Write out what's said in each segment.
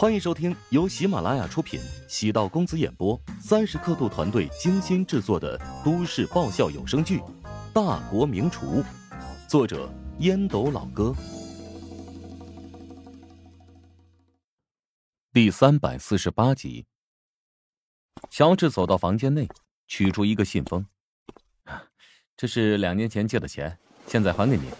欢迎收听由喜马拉雅出品、喜道公子演播、三十刻度团队精心制作的都市爆笑有声剧《大国名厨》，作者烟斗老哥，第三百四十八集。乔治走到房间内，取出一个信封，这是两年前借的钱，现在还给你。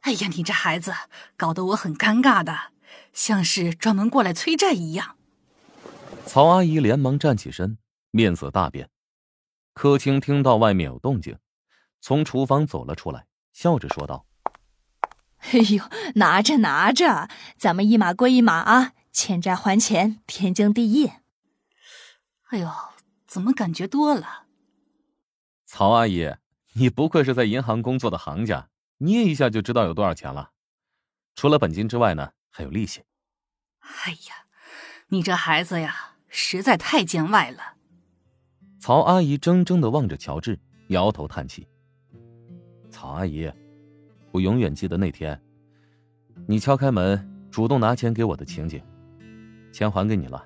哎呀，你这孩子搞得我很尴尬的。像是专门过来催债一样。曹阿姨连忙站起身，面色大变。柯青听到外面有动静，从厨房走了出来，笑着说道：“哎呦，拿着拿着，咱们一码归一码啊，欠债还钱，天经地义。”哎呦，怎么感觉多了？曹阿姨，你不愧是在银行工作的行家，捏一下就知道有多少钱了。除了本金之外呢？还有利息。哎呀，你这孩子呀，实在太见外了。曹阿姨怔怔的望着乔治，摇头叹气。曹阿姨，我永远记得那天，你敲开门，主动拿钱给我的情景。钱还给你了，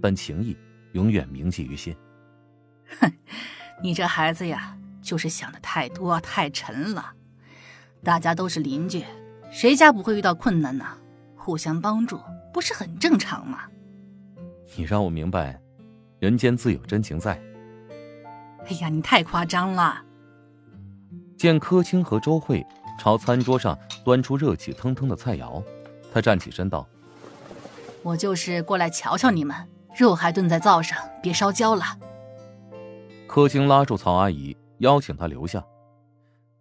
但情谊永远铭记于心。哼，你这孩子呀，就是想的太多太沉了。大家都是邻居，谁家不会遇到困难呢？互相帮助不是很正常吗？你让我明白，人间自有真情在。哎呀，你太夸张了！见柯青和周慧朝餐桌上端出热气腾腾的菜肴，他站起身道：“我就是过来瞧瞧你们，肉还炖在灶上，别烧焦了。”柯青拉住曹阿姨，邀请她留下，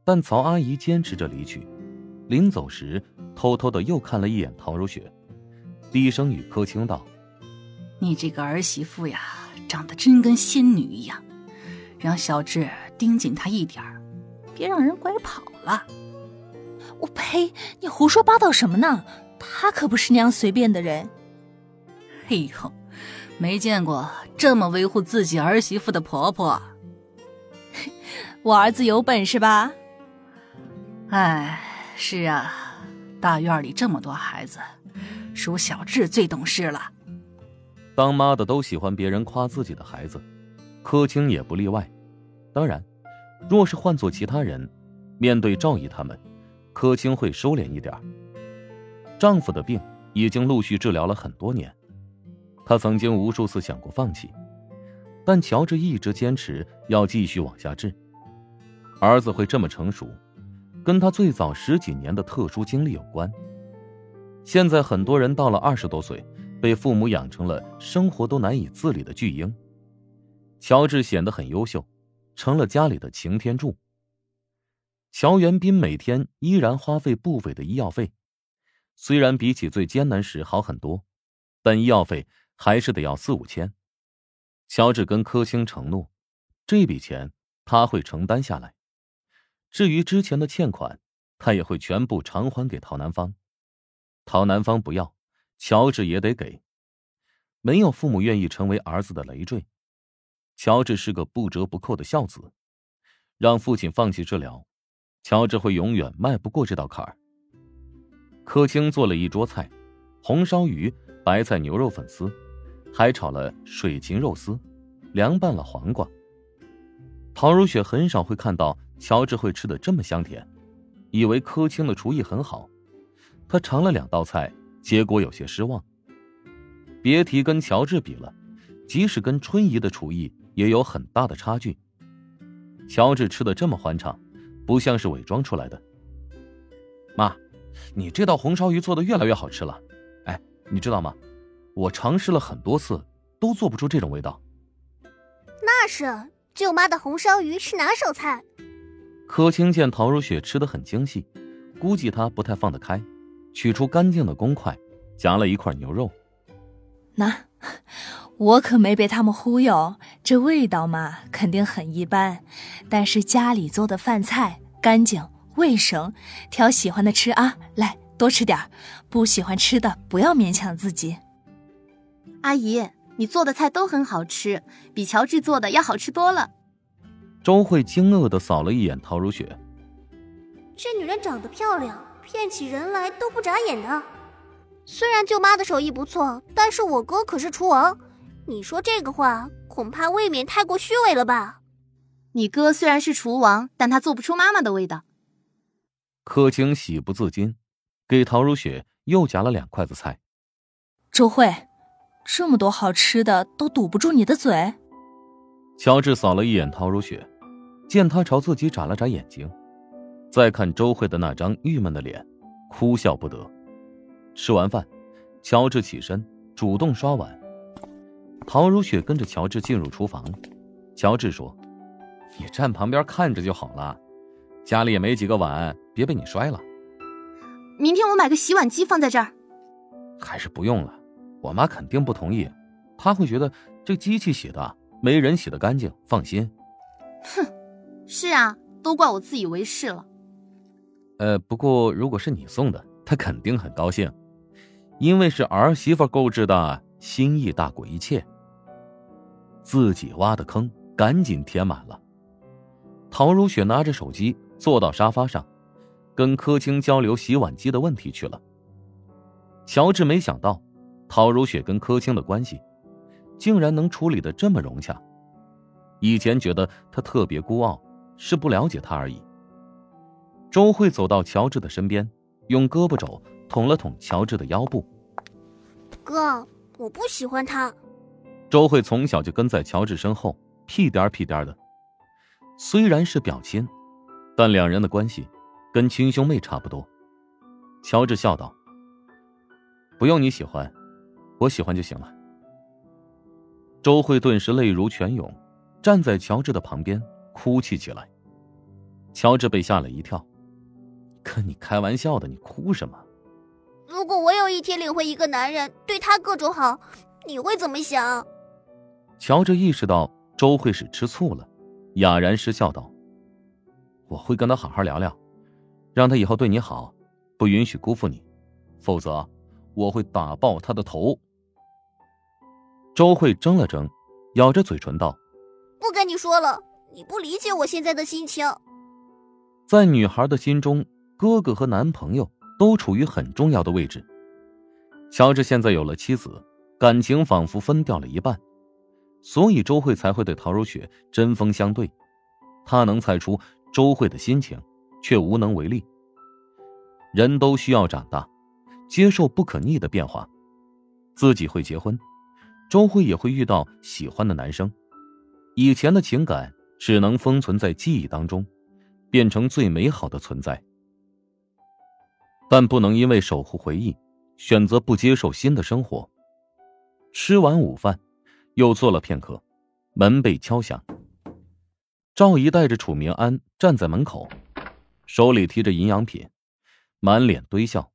但曹阿姨坚持着离去。临走时，偷偷的又看了一眼唐如雪，低声与柯青道：“你这个儿媳妇呀，长得真跟仙女一样，让小智盯紧她一点儿，别让人拐跑了。”我呸！你胡说八道什么呢？她可不是那样随便的人。嘿呦，没见过这么维护自己儿媳妇的婆婆。我儿子有本事吧？哎。是啊，大院里这么多孩子，属小智最懂事了。当妈的都喜欢别人夸自己的孩子，柯青也不例外。当然，若是换做其他人，面对赵姨他们，柯青会收敛一点。丈夫的病已经陆续治疗了很多年，她曾经无数次想过放弃，但乔治一直坚持要继续往下治。儿子会这么成熟。跟他最早十几年的特殊经历有关。现在很多人到了二十多岁，被父母养成了生活都难以自理的巨婴。乔治显得很优秀，成了家里的擎天柱。乔元斌每天依然花费不菲的医药费，虽然比起最艰难时好很多，但医药费还是得要四五千。乔治跟柯青承诺，这笔钱他会承担下来。至于之前的欠款，他也会全部偿还给陶南方。陶南方不要，乔治也得给。没有父母愿意成为儿子的累赘。乔治是个不折不扣的孝子，让父亲放弃治疗，乔治会永远迈不过这道坎儿。柯青做了一桌菜，红烧鱼、白菜牛肉粉丝，还炒了水芹肉丝，凉拌了黄瓜。陶如雪很少会看到。乔治会吃的这么香甜，以为柯青的厨艺很好，他尝了两道菜，结果有些失望。别提跟乔治比了，即使跟春姨的厨艺也有很大的差距。乔治吃的这么欢畅，不像是伪装出来的。妈，你这道红烧鱼做的越来越好吃了。哎，你知道吗？我尝试了很多次，都做不出这种味道。那是舅妈的红烧鱼是拿手菜。柯青见陶如雪吃的很精细，估计她不太放得开，取出干净的公筷，夹了一块牛肉。那，我可没被他们忽悠，这味道嘛，肯定很一般。但是家里做的饭菜干净卫生，挑喜欢的吃啊，来多吃点不喜欢吃的不要勉强自己。阿姨，你做的菜都很好吃，比乔治做的要好吃多了。周慧惊愕的扫了一眼陶如雪，这女人长得漂亮，骗起人来都不眨眼的。虽然舅妈的手艺不错，但是我哥可是厨王，你说这个话恐怕未免太过虚伪了吧？你哥虽然是厨王，但他做不出妈妈的味道。柯青喜不自禁，给陶如雪又夹了两筷子菜。周慧，这么多好吃的都堵不住你的嘴。乔治扫了一眼陶如雪，见她朝自己眨了眨眼睛，再看周慧的那张郁闷的脸，哭笑不得。吃完饭，乔治起身主动刷碗。陶如雪跟着乔治进入厨房。乔治说：“你站旁边看着就好了，家里也没几个碗，别被你摔了。明天我买个洗碗机放在这儿。还是不用了，我妈肯定不同意，她会觉得这机器洗的没人洗的干净。放心。哼，是啊，都怪我自以为是了。呃，不过如果是你送的，她肯定很高兴。”因为是儿媳妇购置的，心意大过一切。自己挖的坑，赶紧填满了。陶如雪拿着手机坐到沙发上，跟柯青交流洗碗机的问题去了。乔治没想到，陶如雪跟柯青的关系，竟然能处理的这么融洽。以前觉得他特别孤傲，是不了解他而已。周慧走到乔治的身边，用胳膊肘。捅了捅乔治的腰部，哥，我不喜欢他。周慧从小就跟在乔治身后，屁颠屁颠的。虽然是表亲，但两人的关系跟亲兄妹差不多。乔治笑道：“不用你喜欢，我喜欢就行了。”周慧顿时泪如泉涌，站在乔治的旁边哭泣起来。乔治被吓了一跳：“跟你开玩笑的，你哭什么？”如果我有一天领会一个男人，对他各种好，你会怎么想？乔治意识到周慧是吃醋了，哑然失笑道：“我会跟他好好聊聊，让他以后对你好，不允许辜负你，否则我会打爆他的头。”周慧怔了怔，咬着嘴唇道：“不跟你说了，你不理解我现在的心情。”在女孩的心中，哥哥和男朋友。都处于很重要的位置。乔治现在有了妻子，感情仿佛分掉了一半，所以周慧才会对陶如雪针锋相对。他能猜出周慧的心情，却无能为力。人都需要长大，接受不可逆的变化。自己会结婚，周慧也会遇到喜欢的男生。以前的情感只能封存在记忆当中，变成最美好的存在。但不能因为守护回忆，选择不接受新的生活。吃完午饭，又坐了片刻，门被敲响。赵姨带着楚明安站在门口，手里提着营养品，满脸堆笑。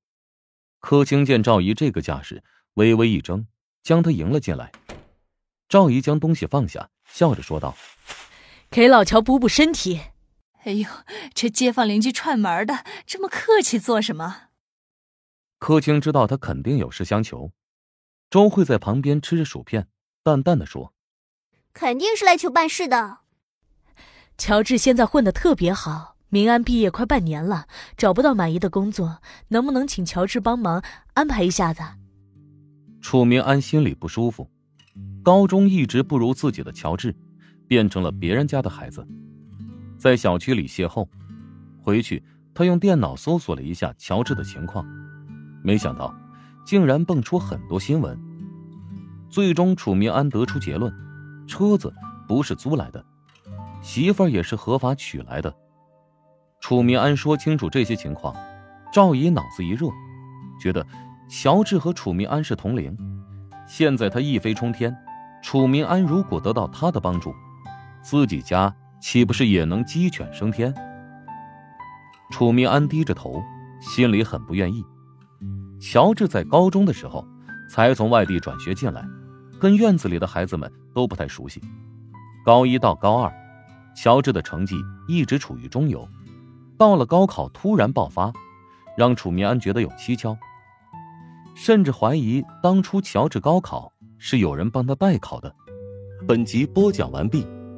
柯青见赵姨这个架势，微微一怔，将她迎了进来。赵姨将东西放下，笑着说道：“给老乔补补身体。”哎呦，这街坊邻居串门的，这么客气做什么？柯青知道他肯定有事相求，周慧在旁边吃着薯片，淡淡的说：“肯定是来求办事的。”乔治现在混的特别好，明安毕业快半年了，找不到满意的工作，能不能请乔治帮忙安排一下子？楚明安心里不舒服，高中一直不如自己的乔治，变成了别人家的孩子，在小区里邂逅，回去他用电脑搜索了一下乔治的情况。没想到，竟然蹦出很多新闻。最终，楚明安得出结论：车子不是租来的，媳妇儿也是合法娶来的。楚明安说清楚这些情况，赵姨脑子一热，觉得乔治和楚明安是同龄，现在他一飞冲天，楚明安如果得到他的帮助，自己家岂不是也能鸡犬升天？楚明安低着头，心里很不愿意。乔治在高中的时候才从外地转学进来，跟院子里的孩子们都不太熟悉。高一到高二，乔治的成绩一直处于中游。到了高考突然爆发，让楚明安觉得有蹊跷，甚至怀疑当初乔治高考是有人帮他代考的。本集播讲完毕，